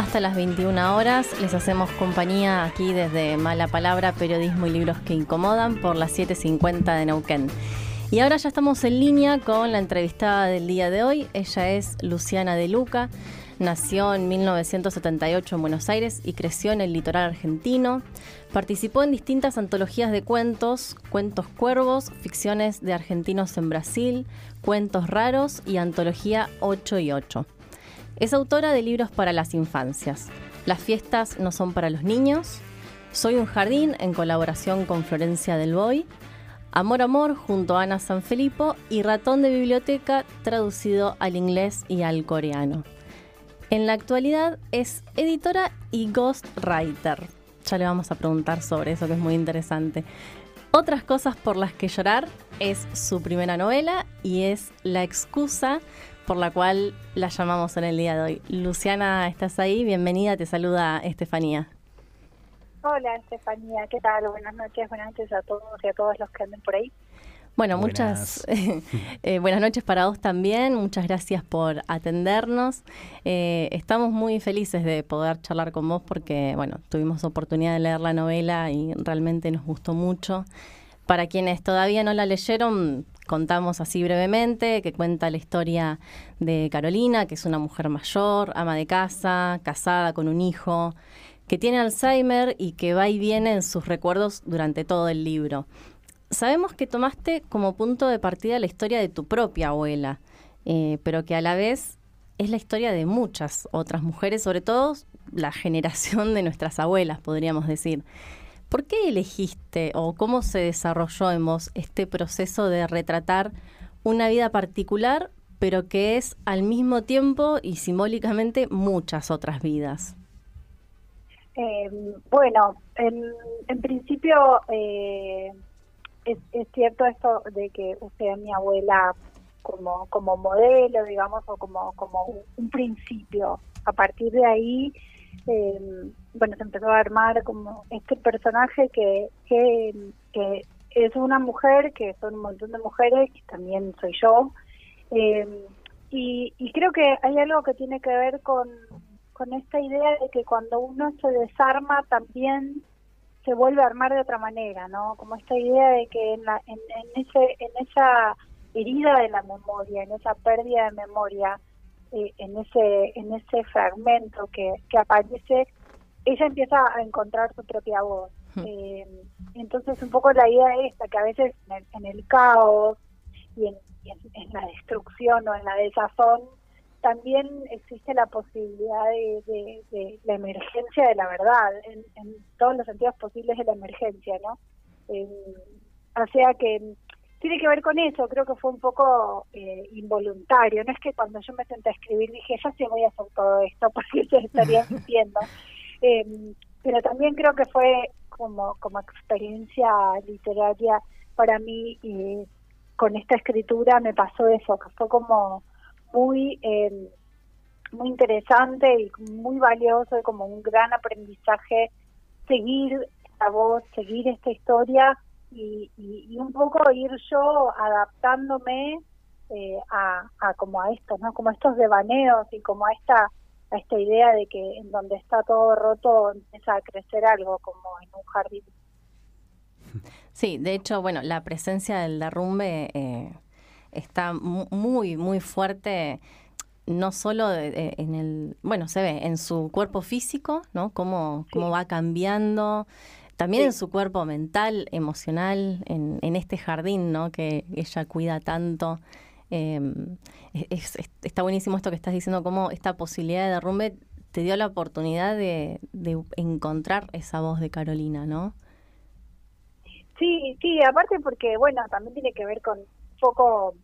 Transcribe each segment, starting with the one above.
Hasta las 21 horas les hacemos compañía aquí desde Mala Palabra, Periodismo y Libros que Incomodan por las 7.50 de Neuquén. Y ahora ya estamos en línea con la entrevistada del día de hoy. Ella es Luciana de Luca. Nació en 1978 en Buenos Aires y creció en el litoral argentino. Participó en distintas antologías de cuentos, cuentos cuervos, ficciones de argentinos en Brasil, cuentos raros y antología 8 y 8. Es autora de libros para las infancias. Las fiestas no son para los niños. Soy un jardín en colaboración con Florencia del Boy. Amor Amor junto a Ana Sanfilippo y Ratón de Biblioteca traducido al inglés y al coreano. En la actualidad es editora y ghostwriter. Ya le vamos a preguntar sobre eso que es muy interesante. Otras cosas por las que llorar es su primera novela y es La excusa por la cual la llamamos en el día de hoy. Luciana, ¿estás ahí? Bienvenida, te saluda Estefanía. Hola Estefanía, ¿qué tal? Buenas noches, buenas noches a todos y a todos los que anden por ahí. Bueno, muchas eh, buenas noches para vos también. Muchas gracias por atendernos. Eh, estamos muy felices de poder charlar con vos porque, bueno, tuvimos oportunidad de leer la novela y realmente nos gustó mucho. Para quienes todavía no la leyeron, contamos así brevemente, que cuenta la historia de Carolina, que es una mujer mayor, ama de casa, casada con un hijo, que tiene Alzheimer y que va y viene en sus recuerdos durante todo el libro. Sabemos que tomaste como punto de partida la historia de tu propia abuela, eh, pero que a la vez es la historia de muchas otras mujeres, sobre todo la generación de nuestras abuelas, podríamos decir. ¿Por qué elegiste o cómo se desarrolló este proceso de retratar una vida particular, pero que es al mismo tiempo y simbólicamente muchas otras vidas? Eh, bueno, en, principio eh, es, cierto esto de que usted mi abuela como, como modelo, digamos, o como, como un principio. A partir de ahí eh, bueno, se empezó a armar como este personaje que, que, es una mujer, que son un montón de mujeres, y también soy yo. Eh, y, y, creo que hay algo que tiene que ver con, con esta idea de que cuando uno se desarma también se vuelve a armar de otra manera, ¿no? Como esta idea de que en, la, en, en, ese, en esa herida de la memoria, en esa pérdida de memoria, eh, en ese en ese fragmento que, que aparece, ella empieza a encontrar su propia voz. Hmm. Eh, entonces, un poco la idea es esta, que a veces en el, caos y, en, la destrucción o en la desazón, también existe la posibilidad de, la emergencia de la verdad, en, todos los sentidos posibles de la emergencia, ¿no? Eh, o sea que tiene que ver con eso, creo que fue un poco eh, involuntario, no es que cuando yo me senté a escribir dije, ya sí voy a hacer todo esto porque se estaría sintiendo, eh, pero también creo que fue como, como experiencia literaria para mí con esta escritura me pasó eso, que fue como muy... Eh, muy interesante y muy valioso y como un gran aprendizaje seguir esta voz, seguir esta historia y, un poco ir yo adaptándome eh, a, como a esto, ¿no? Como a estos devaneos y como a esta a esta idea de que en donde está todo roto empieza a crecer algo como en un jardín. Sí, de hecho, bueno, la presencia del derrumbe eh, está muy, muy fuerte no solo en el, bueno, se ve en su cuerpo físico, ¿no? Cómo, cómo va cambiando, también en su cuerpo mental, emocional, en, en, este jardín, ¿no? Que ella cuida tanto. Em, está buenísimo esto que estás diciendo, cómo esta posibilidad de derrumbe te dio la oportunidad de, encontrar esa voz de Carolina, ¿no? Sí, sí, aparte porque, bueno, también tiene que ver con un poco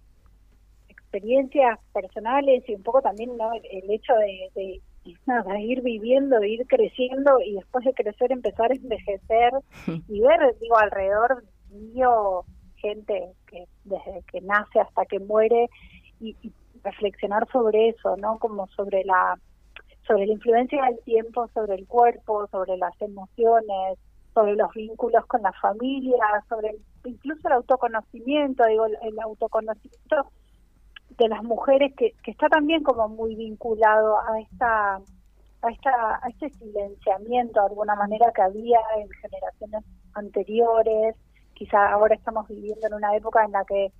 experiencias personales y un poco también ¿no? el hecho de nada, ir viviendo, ir creciendo y después de crecer empezar a envejecer y ver, digo, alrededor mío gente que desde que nace hasta que muere y, reflexionar sobre eso, ¿no? Como sobre la sobre la influencia del tiempo sobre el cuerpo, sobre las emociones, sobre los vínculos con la familia, sobre incluso el autoconocimiento, digo, el autoconocimiento de las mujeres que, está también como muy vinculado a esta a, esta, a este silenciamiento de alguna manera que había en generaciones anteriores. Quizá ahora estamos viviendo en una época en la que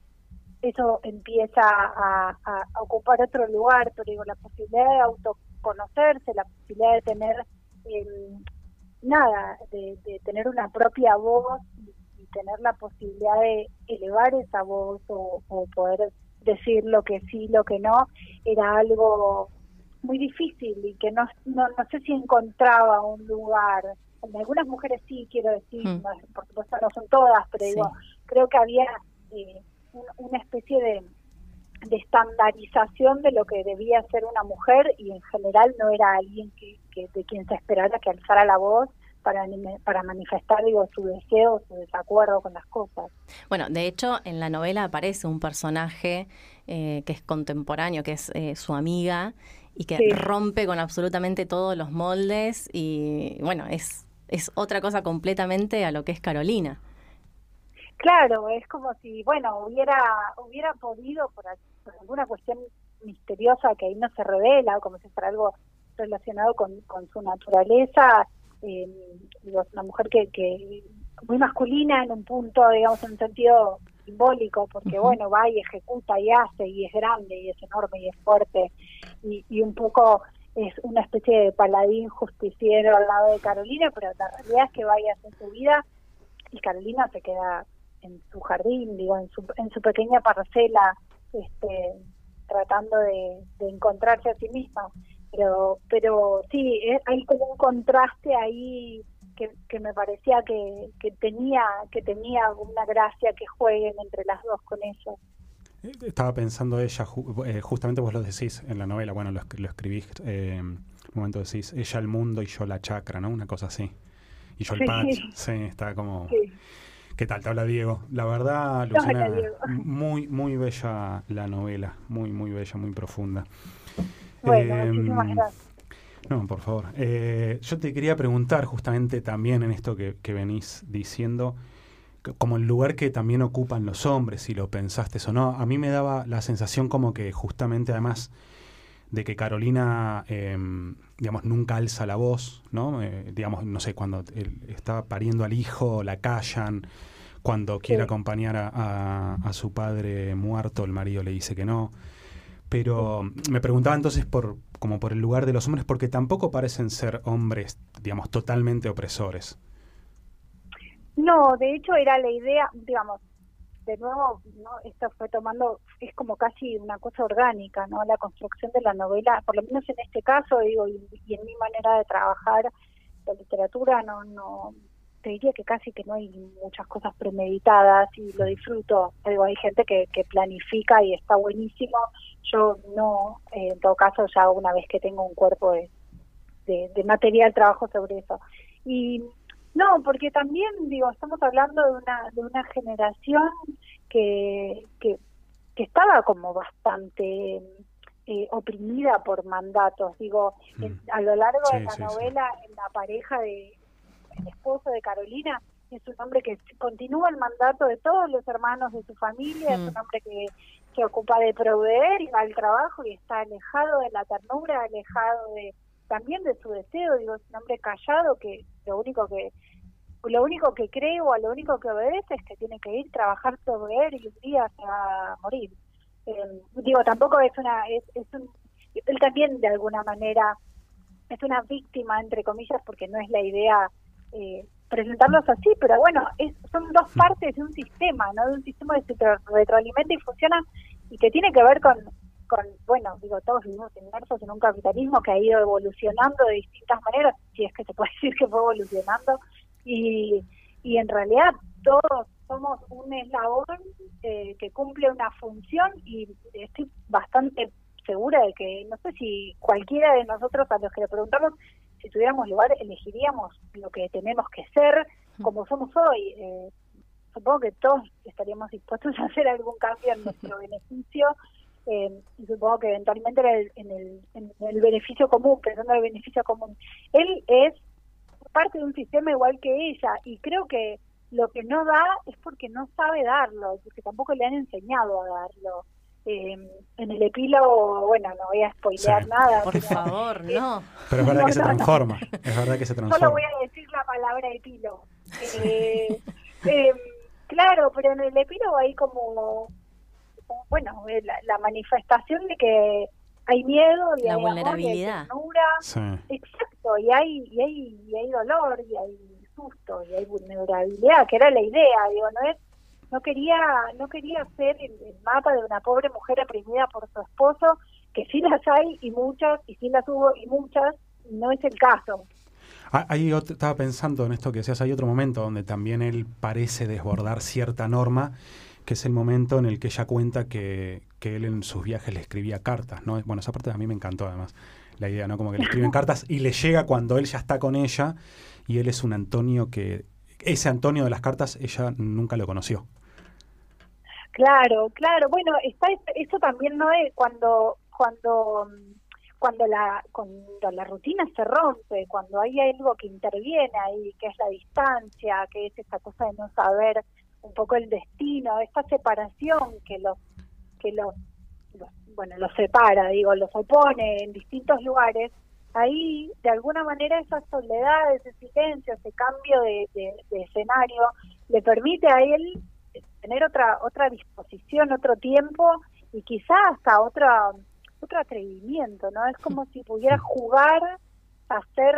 eso empieza a, ocupar otro lugar, pero digo, la posibilidad de autoconocerse, la posibilidad de tener em, nada, de, tener una propia voz y, tener la posibilidad de elevar esa voz o, poder decir lo que sí, lo que no, era algo muy difícil y que no, no, no sé si encontraba un lugar. En algunas mujeres sí, quiero decir, mm. por supuesto no son todas, pero digo, creo que había eh, una especie de, de estandarización de lo que debía ser una mujer y en general no era alguien que, que de quien se esperara que alzara la voz para, para manifestar digo su deseo, su desacuerdo con las cosas. Bueno, de hecho en la novela aparece un personaje eh, que es contemporáneo, que es eh, su amiga y que rompe con absolutamente todos los moldes y bueno, es, es otra cosa completamente a lo que es Carolina. Claro, es como si, bueno, hubiera hubiera podido, por, alguna cuestión misteriosa que ahí no se revela, o como si fuera algo relacionado con, con su naturaleza, eh, digo, es una mujer que, que muy masculina en un punto, digamos, en un sentido simbólico, porque bueno, va y ejecuta y hace, y es grande, y es enorme, y es fuerte, y, y un poco es una especie de paladín justiciero al lado de Carolina, pero la realidad es que vaya a hacer su vida y Carolina se queda en su jardín, digo, en su, en su pequeña parcela, este, tratando de, encontrarse a sí misma. Pero, pero sí, eh, hay como un contraste ahí que, que me parecía que, que tenía que tenía una gracia que jueguen entre las dos con eso. Eh, estaba pensando ella, eh, justamente vos lo decís en la novela, bueno, lo, lo escribís, eh, un momento decís, ella el mundo y yo la chacra, ¿no? Una cosa así. Y yo el patch, sí, está como... ¿Qué tal? Te habla Diego. La verdad, Luciana, muy, muy bella la novela, muy, muy bella, muy profunda. Bueno, em, gracias. No, por favor. Eh, yo te quería preguntar justamente también en esto que, venís diciendo, como el lugar que también ocupan los hombres, si lo pensaste o no. A mí me daba la sensación como que justamente además de que Carolina, em, digamos, nunca alza la voz, ¿no? Eh, digamos, no sé, cuando está pariendo al hijo, la callan, cuando quiere acompañar a, su padre muerto, el marido le dice que no. Pero me preguntaba entonces por, como por el lugar de los hombres, porque tampoco parecen ser hombres, digamos, totalmente opresores. No, de hecho era la idea, digamos, de nuevo, ¿no? esto fue tomando, es como casi una cosa orgánica, ¿no? La construcción de la novela, por lo menos en este caso, digo, y, en mi manera de trabajar la literatura, no, no, te diría que casi que no hay muchas cosas premeditadas y lo disfruto. Digo, hay gente que, que planifica y está buenísimo. Yo no, eh, en todo caso, ya una vez que tengo un cuerpo de, de, de material, trabajo sobre eso. Y no, porque también, digo, estamos hablando de una, de una generación que, que, estaba como bastante eh, oprimida por mandatos. Digo, mm. a lo largo de la novela, en la pareja de el esposo de Carolina es un hombre que continúa el mandato de todos los hermanos de su familia, es mm. un hombre que se ocupa de proveer y va al trabajo y está alejado de la ternura, alejado de también de su deseo, digo, es un hombre callado que lo único que lo único que cree o a lo único que obedece es que tiene que ir trabajar proveer y un día se va a morir. Eh, digo, tampoco es una, es, es un, él también de alguna manera es una víctima, entre comillas, porque no es la idea eh, presentarlos así, pero bueno, es, son dos partes de un sistema, ¿no? De un sistema que se retroalimenta y funciona y que tiene que ver con, con, bueno, digo, todos vivimos inmersos en un capitalismo que ha ido evolucionando de distintas maneras, si es que se puede decir que fue evolucionando, y, y en realidad todos somos un eslabón eh, que cumple una función y estoy bastante segura de que, no sé si cualquiera de nosotros a los que le preguntamos si tuviéramos lugar elegiríamos lo que tenemos que ser como somos hoy. Eh, supongo que todos estaríamos dispuestos a hacer algún cambio en nuestro beneficio eh, y supongo que eventualmente era en, el, en el beneficio común, pensando en el beneficio común. Él es parte de un sistema igual que ella y creo que lo que no da es porque no sabe darlo, porque tampoco le han enseñado a darlo. Eh, en el epílogo, bueno, no voy a spoilear nada. Por favor, no. Pero es verdad que se transforma. Es verdad que se transforma. Solo voy a decir la palabra epílogo. Eh, em, claro, pero en el epílogo hay como, bueno, la, manifestación de que hay miedo y la hay vulnerabilidad. Amor, y Exacto, y hay, y hay, y hay dolor, y hay susto, y hay vulnerabilidad, que era la idea, digo, no es no quería no quería hacer el, mapa de una pobre mujer oprimida por su esposo que sí las hay y muchas y sí las hubo y muchas no es el caso Ahí estaba pensando en esto que decías, hay otro momento donde también él parece desbordar cierta norma, que es el momento en el que ella cuenta que, que él en sus viajes le escribía cartas, ¿no? Bueno, esa parte a mí me encantó además, la idea, ¿no? Como que le escriben cartas y le llega cuando él ya está con ella y él es un Antonio que, ese Antonio de las cartas, ella nunca lo conoció. Claro, claro. Bueno, está eso también no es cuando cuando cuando la cuando la rutina se rompe, cuando hay algo que interviene ahí, que es la distancia, que es esta cosa de no saber un poco el destino, esta separación que los que los, bueno los separa, digo, los opone en distintos lugares. Ahí, de alguna manera, esa soledad, ese silencio, ese cambio de, de escenario, le permite a él tener otra otra disposición, otro tiempo y quizás hasta otra otro atrevimiento, ¿no? Es como si pudiera jugar a ser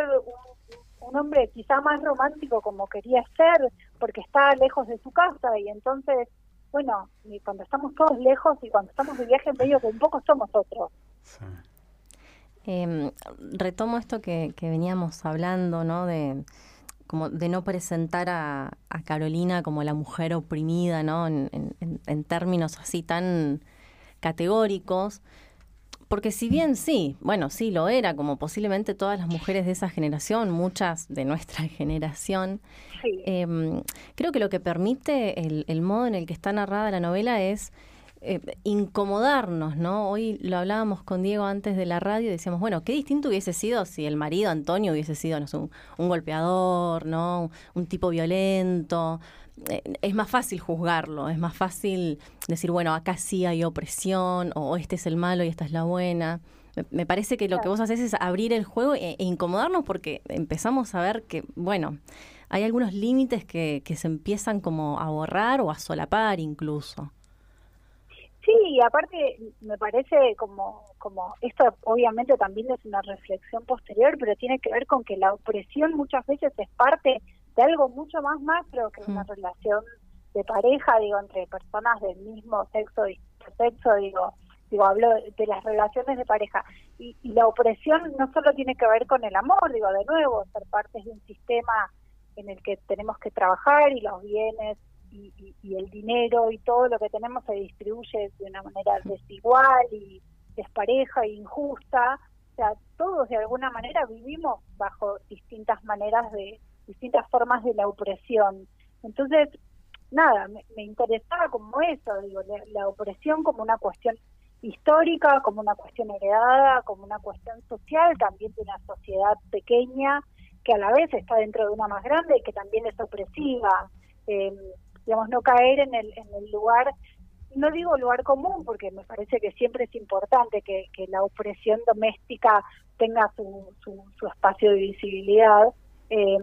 un, hombre quizá más romántico como quería ser, porque está lejos de su casa y entonces, bueno, cuando estamos todos lejos y cuando estamos de viaje, medio que un poco somos otros. Em, retomo esto que, que veníamos hablando, ¿no? De como de no presentar a, Carolina como la mujer oprimida, ¿no? En, en, términos así tan categóricos. Porque si bien sí, bueno, sí lo era, como posiblemente todas las mujeres de esa generación, muchas de nuestra generación, em, creo que lo que permite el, el modo en el que está narrada la novela es eh, incomodarnos, ¿no? Hoy lo hablábamos con Diego antes de la radio y decíamos, bueno, qué distinto hubiese sido si el marido Antonio hubiese sido no un, golpeador, ¿no? Un, tipo violento. Eh, es más fácil juzgarlo, es más fácil decir, bueno, acá sí hay opresión, o este es el malo y esta es la buena. Me, parece que lo que vos haces es abrir el juego e, e, incomodarnos porque empezamos a ver que, bueno, hay algunos límites que, que se empiezan como a borrar o a solapar incluso. Sí, y aparte me parece como, como esto obviamente también es una reflexión posterior, pero tiene que ver con que la opresión muchas veces es parte de algo mucho más macro que una mm. relación de pareja, digo, entre personas del mismo sexo y sexo, digo, digo, hablo de las relaciones de pareja. Y, y, la opresión no solo tiene que ver con el amor, digo, de nuevo, ser parte de un sistema en el que tenemos que trabajar y los bienes y, el dinero y todo lo que tenemos se distribuye de una manera desigual y despareja e injusta. O sea, todos de alguna manera vivimos bajo distintas maneras de, distintas formas de la opresión. Entonces, nada, me, interesaba como eso, digo, la, opresión como una cuestión histórica, como una cuestión heredada, como una cuestión social, también de una sociedad pequeña que a la vez está dentro de una más grande y que también es opresiva. Eh, digamos, no caer en el, en el lugar, no digo lugar común, porque me parece que siempre es importante que, que la opresión doméstica tenga su, su, espacio de visibilidad, eh,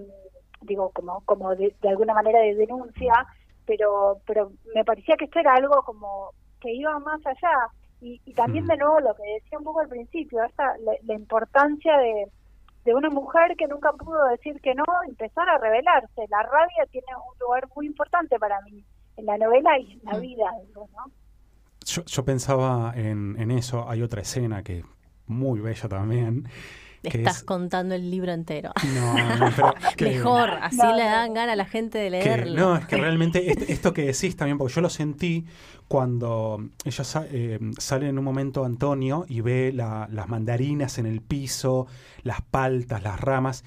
digo, como, como de, alguna manera de denuncia, pero, pero me parecía que esto era algo como que iba más allá. Y, y también de nuevo lo que decía un poco al principio, esta, la importancia de, de una mujer que nunca pudo decir que no, empezar a revelarse. La rabia tiene un lugar muy importante para mí en la novela y en la mm. vida. ¿no? Yo, yo pensaba en, en eso, hay otra escena que muy bella también, Estás contando el libro entero. No, pero Mejor, así le dan gana a la gente de leerlo. no, es que realmente esto que decís también, porque yo lo sentí cuando ella eh, sale en un momento Antonio y ve las mandarinas en el piso, las paltas, las ramas.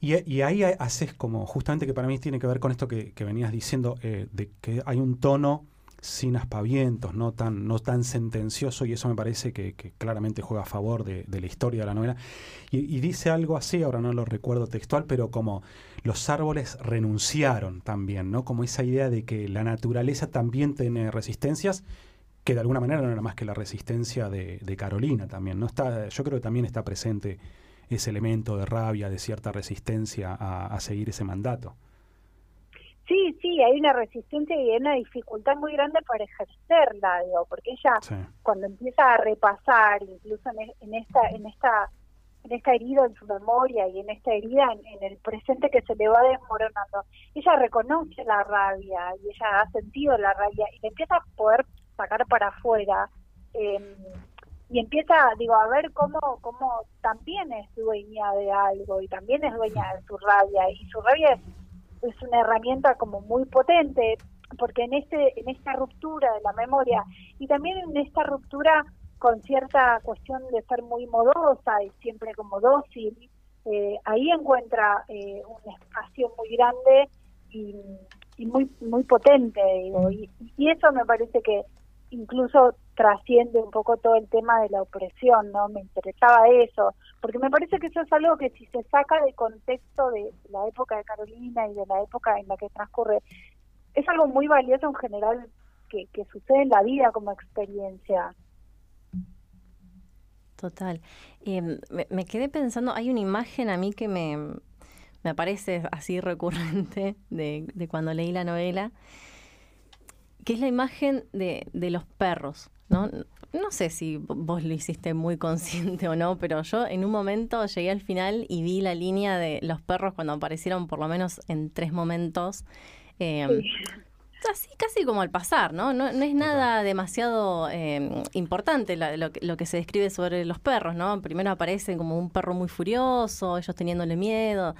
Y, ahí haces como, justamente que para mí tiene que ver con esto que, venías diciendo, eh, de que hay un tono sin aspavientos, no tan, no tan sentencioso, y eso me parece que, claramente juega a favor de, la historia de la novela. Y, dice algo así, ahora no lo recuerdo textual, pero como los árboles renunciaron también, ¿no? Como esa idea de que la naturaleza también tiene resistencias que de alguna manera no era más que la resistencia de, Carolina también. ¿no? Está, yo creo que también está presente ese elemento de rabia, de cierta resistencia a, seguir ese mandato. Sí, sí, hay una resistencia y hay una dificultad muy grande para ejercerla, digo, porque ella cuando empieza a repasar, incluso en, esta, en esta en esta herida en su memoria y en esta herida en, el presente que se le va desmoronando. Ella reconoce la rabia y ella ha sentido la rabia y le empieza a poder sacar para afuera em, y empieza, digo, a ver cómo, cómo también es dueña de algo y también es dueña de su rabia y su rabia es, es una herramienta como muy potente porque en este en esta ruptura de la memoria y también en esta ruptura con cierta cuestión de ser muy modosa y siempre como dócil, eh, ahí encuentra eh, un espacio muy grande y, muy muy potente, digo, y, eso me parece que incluso trasciende un poco todo el tema de la opresión, ¿no? Me interesaba eso, porque me parece que eso es algo que si se saca del contexto de la época de Carolina y de la época en la que transcurre, es algo muy valioso en general que, sucede en la vida como experiencia. Total. Em, me, quedé pensando, hay una imagen a mí que me, me aparece así recurrente de, de, cuando leí la novela, que es la imagen de, de los perros. ¿no? no sé si vos lo hiciste muy consciente o no, pero yo en un momento llegué al final y vi la línea de los perros cuando aparecieron por lo menos en tres momentos. Eh, Así, casi como al pasar, ¿no? No, es nada demasiado eh, importante lo, que se describe sobre los perros, ¿no? Primero aparecen como un perro muy furioso, ellos teniéndole miedo.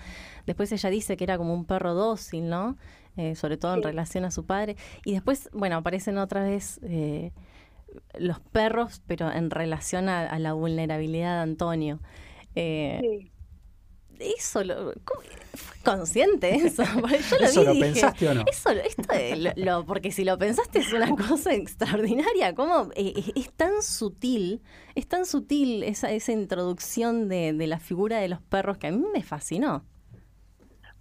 Después ella dice que era como un perro dócil, ¿no? Eh, sobre todo en relación a su padre. Y después, bueno, aparecen otra vez eh, los perros, pero en relación a, la vulnerabilidad de Antonio. sí eso lo, fue consciente eso. Yo lo, ¿Eso lo pensaste o no? Eso, esto, porque si lo pensaste es una cosa extraordinaria. ¿Cómo eh, eh, es, tan sutil, es tan sutil esa, esa introducción de, de la figura de los perros que a mí me fascinó.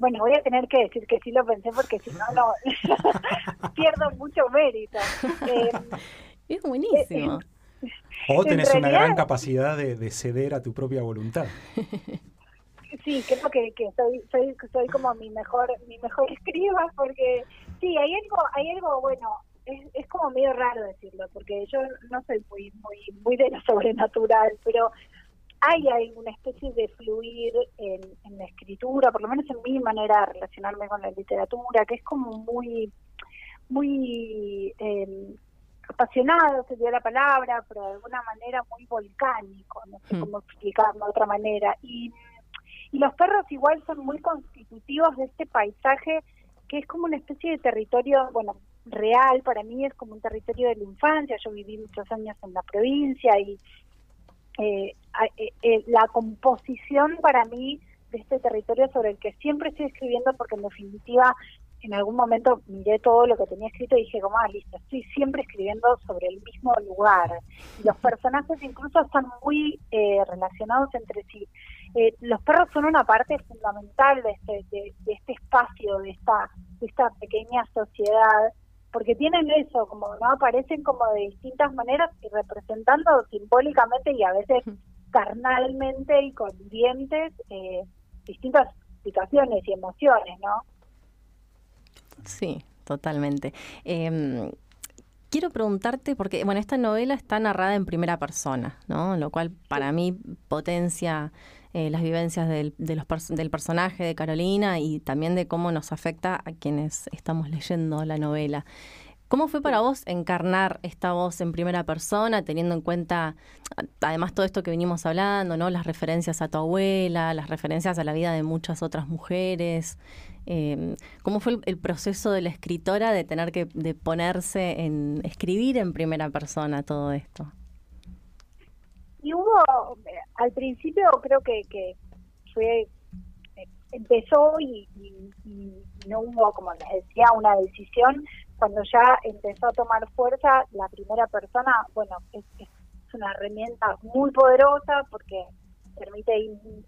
Bueno, voy a tener que decir que sí lo pensé porque si no, no pierdo mucho mérito. Eh, es buenísimo. o tenés una gran capacidad de, de ceder a tu propia voluntad. sí, creo que, que soy, soy, soy como mi mejor, mi mejor escriba, porque sí, hay algo, hay algo bueno, es, es como medio raro decirlo, porque yo no soy muy, muy, muy de lo sobrenatural, pero hay, hay una especie de fluir en, en la escritura, por lo menos en mi manera de relacionarme con la literatura, que es como muy, muy eh, apasionado, sería la palabra, pero de alguna manera muy volcánico, no sé hmm. cómo explicarlo de otra manera. Y y los perros igual son muy constitutivos de este paisaje que es como una especie de territorio, bueno, real, para mí es como un territorio de la infancia, yo viví muchos años en la provincia y eh, eh, eh, la composición para mí de este territorio sobre el que siempre estoy escribiendo porque en definitiva en algún momento miré todo lo que tenía escrito y dije como, ah, listo, estoy siempre escribiendo sobre el mismo lugar. Y los personajes incluso están muy relacionados entre sí. Eh, los perros son una parte fundamental de este, de, este espacio, de esta, de esta pequeña sociedad, porque tienen eso, como no aparecen como de distintas maneras y representando simbólicamente y a veces carnalmente y con dientes eh, distintas situaciones y emociones, ¿no? Sí, totalmente. Em, quiero preguntarte, porque bueno, esta novela está narrada en primera persona, ¿no? Lo cual para mí potencia eh, las vivencias del, del personaje de Carolina y también de cómo nos afecta a quienes estamos leyendo la novela. ¿Cómo fue para vos encarnar esta voz en primera persona, teniendo en cuenta, además, todo esto que venimos hablando, ¿no? Las referencias a tu abuela, las referencias a la vida de muchas otras mujeres. Eh, ¿Cómo fue el, proceso de la escritora de tener que de ponerse en escribir en primera persona todo esto? Y hubo, al principio creo que, que fue, empezó y, no hubo, como les decía, una decisión. Cuando ya empezó a tomar fuerza, la primera persona, bueno, es, una herramienta muy poderosa porque permite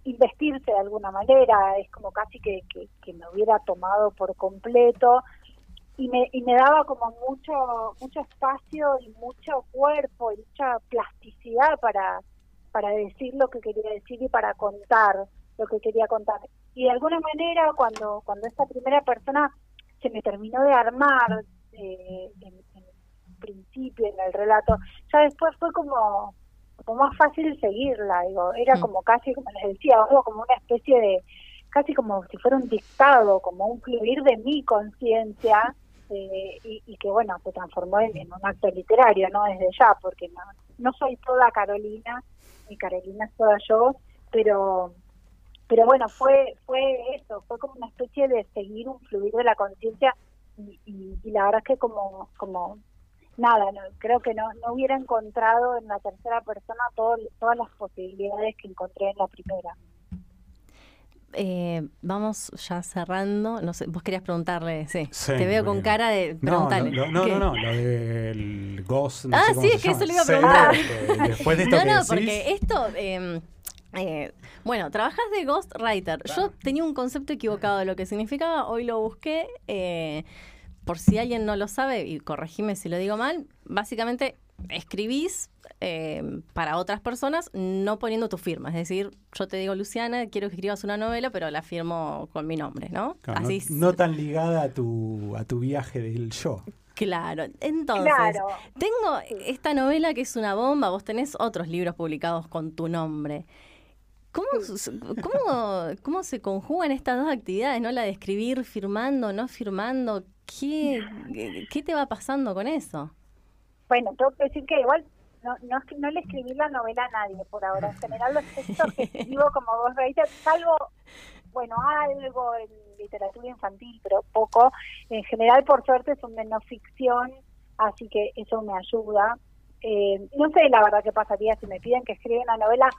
investirse de alguna manera, es como casi que, que, me hubiera tomado por completo. Y me, y me daba como mucho mucho espacio y mucho cuerpo y mucha plasticidad para para decir lo que quería decir y para contar lo que quería contar y de alguna manera cuando cuando esta primera persona se me terminó de armar eh, en, principio en el relato ya después fue como como más fácil seguirla digo era mm. como casi como les decía algo como una especie de casi como si fuera un dictado como un fluir de mi conciencia eh, y, que bueno se transformó en, un acto literario no desde ya porque no, no soy toda Carolina ni Carolina es toda yo pero pero bueno fue fue eso fue como una especie de seguir un fluir de la conciencia y, y, la verdad es que como como nada no, creo que no no hubiera encontrado en la tercera persona todo, todas las posibilidades que encontré en la primera eh, vamos ya cerrando. No sé, vos querías preguntarle, sí. te veo con cara de preguntarle. No, no, no, no, lo del Ghost. ah, sí, es que eso le iba a preguntar. después de esto no, no, porque esto. Eh, eh, bueno, trabajas de ghostwriter. Yo tenía un concepto equivocado de lo que significaba, hoy lo busqué. Eh, por si alguien no lo sabe, y corregime si lo digo mal, básicamente escribís eh, para otras personas no poniendo tu firma. Es decir, yo te digo, Luciana, quiero que escribas una novela, pero la firmo con mi nombre, ¿no? Así no, tan ligada a tu, a tu viaje del yo. Claro, entonces, tengo esta novela que es una bomba, vos tenés otros libros publicados con tu nombre. ¿Cómo, cómo, cómo se conjugan estas dos actividades, no? La de escribir firmando, no firmando. ¿Qué, qué te va pasando con eso? Bueno, tengo que decir que igual no, no, no le escribí la novela a nadie por ahora. En general los textos que escribo como vos veis, salvo, bueno, algo en literatura infantil, pero poco. En general, por suerte, son de no ficción, así que eso me ayuda. Eh, no sé la verdad qué pasaría si me piden que escriba una novela,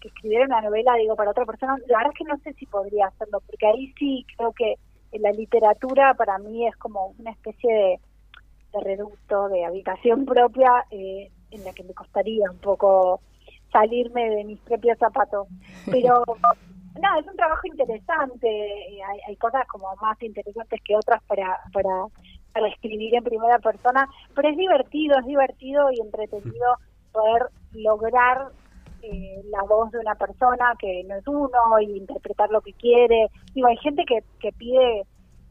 que escribiera una novela, digo, para otra persona. La verdad es que no sé si podría hacerlo, porque ahí sí creo que la literatura para mí es como una especie de de reducto, de habitación propia, eh, en la que me costaría un poco salirme de mis propios zapatos. Pero nada, es un trabajo interesante, eh, hay, hay, cosas como más interesantes que otras para, para, para escribir en primera persona, pero es divertido, es divertido y entretenido poder lograr eh, la voz de una persona que no es uno y interpretar lo que quiere. Digo, hay gente que, que pide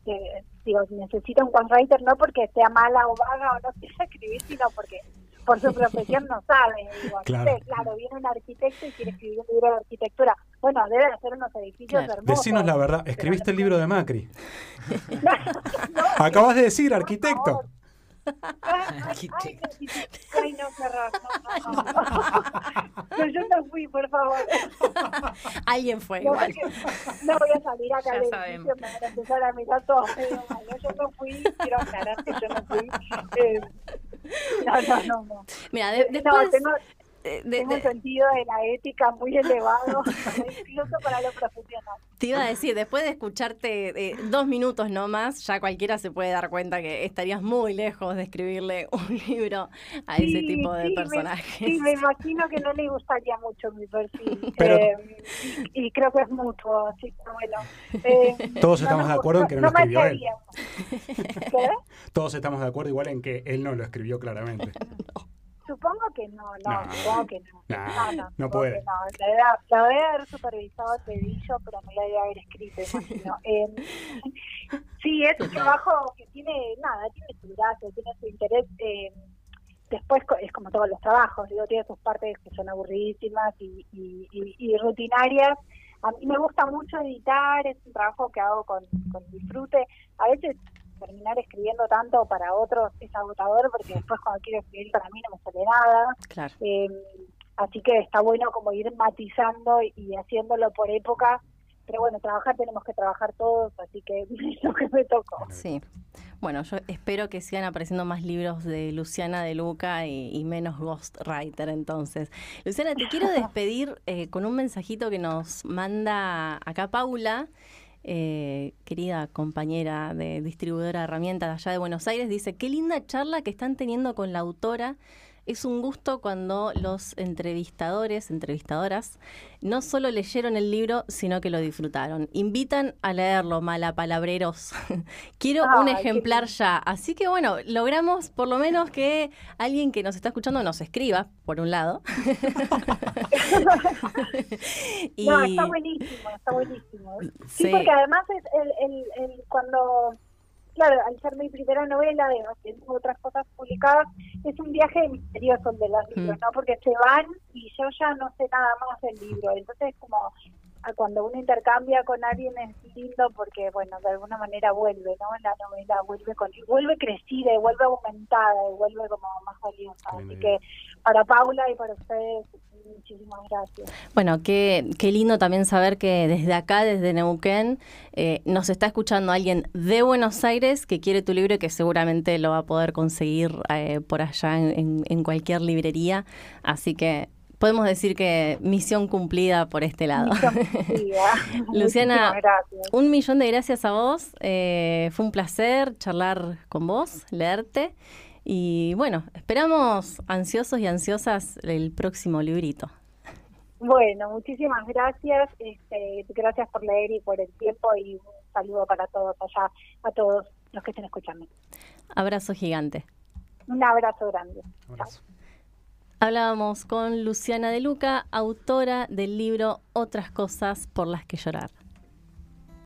que digo, necesita un ghostwriter no porque sea mala o vaga o no quiera escribir, sino porque por su profesión no sabe. claro. claro, viene un arquitecto y quiere escribir un libro de arquitectura. Bueno, debe hacer unos edificios hermosos. Decinos la verdad, escribiste el libro de Macri. Acabas de decir, arquitecto. Ay, ay, no, qué horror. No, no, no. yo no fui, por favor. Alguien fue no, igual. No voy a salir acá del edificio, me van a empezar a mirar todo Yo no fui, quiero aclarar que yo no fui. Eh, no, no, no, no. Mira, de, después... No, tengo, de, tengo un sentido de la ética muy elevado, incluso para lo profesional. Te iba a decir, después de escucharte eh, dos minutos nomás, ya cualquiera se puede dar cuenta que estarías muy lejos de escribirle un libro a ese tipo de personajes. sí, me imagino que no le gustaría mucho mi perfil. Eh, y, creo que es mutuo, así que bueno. Eh, Todos estamos de acuerdo en que no, lo escribió él. Todos estamos de acuerdo igual en que él no lo escribió claramente. Supongo que no, no, supongo que no. no, no, no puede. No. La, debe, haber supervisado el pedillo, pero no la debe haber escrito, imagino. Eh, sí, es un trabajo que tiene, nada, tiene su gracia, tiene su interés. Eh, después es como todos los trabajos, digo, tiene sus partes que son aburridísimas y, y, y, y rutinarias. A mí me gusta mucho editar, es un trabajo que hago con, con disfrute. A veces terminar escribiendo tanto para otros es agotador porque después cuando quiero escribir para mí no me sale nada. Em, así que está bueno como ir matizando y, haciéndolo por época. Pero bueno, trabajar tenemos que trabajar todos, así que es lo que me tocó. Sí. Bueno, yo espero que sigan apareciendo más libros de Luciana de Luca y, menos Ghostwriter entonces. Luciana, te quiero despedir eh, con un mensajito que nos manda acá Paula. Eh, querida compañera de distribuidora de herramientas allá de Buenos Aires, dice, qué linda charla que están teniendo con la autora es un gusto cuando los entrevistadores, entrevistadoras, no solo leyeron el libro, sino que lo disfrutaron. Invitan a leerlo, malapalabreros. Quiero un ejemplar ya. Así que bueno, logramos por lo menos que alguien que nos está escuchando nos escriba, por un lado. No, está buenísimo, está buenísimo. Sí, porque además es el, el, cuando claro, al ser mi primera novela, de otras cosas publicadas, es un viaje misterioso el de los libros, mm. ¿no? Porque se van y yo ya no sé nada más del libro. Entonces, como cuando uno intercambia con alguien es lindo porque, bueno, de alguna manera vuelve, ¿no? La novela vuelve con y vuelve crecida, y vuelve aumentada, y vuelve como más valiosa. Así que para Paula y para ustedes, muchísimas gracias. Bueno, qué, qué lindo también saber que desde acá, desde Neuquén, eh, nos está escuchando alguien de Buenos Aires que quiere tu libro y que seguramente lo va a poder conseguir eh, por allá en, en cualquier librería. Así que podemos decir que misión cumplida por este lado. Luciana, un millón de gracias a vos. Eh, fue un placer charlar con vos, leerte. Y bueno, esperamos ansiosos y ansiosas el próximo librito. Bueno, muchísimas gracias. Este, gracias por leer y por el tiempo y un saludo para todos allá, a todos los que estén escuchando. Abrazo gigante. Un abrazo grande. Hablábamos con Luciana De Luca, autora del libro Otras cosas por las que llorar.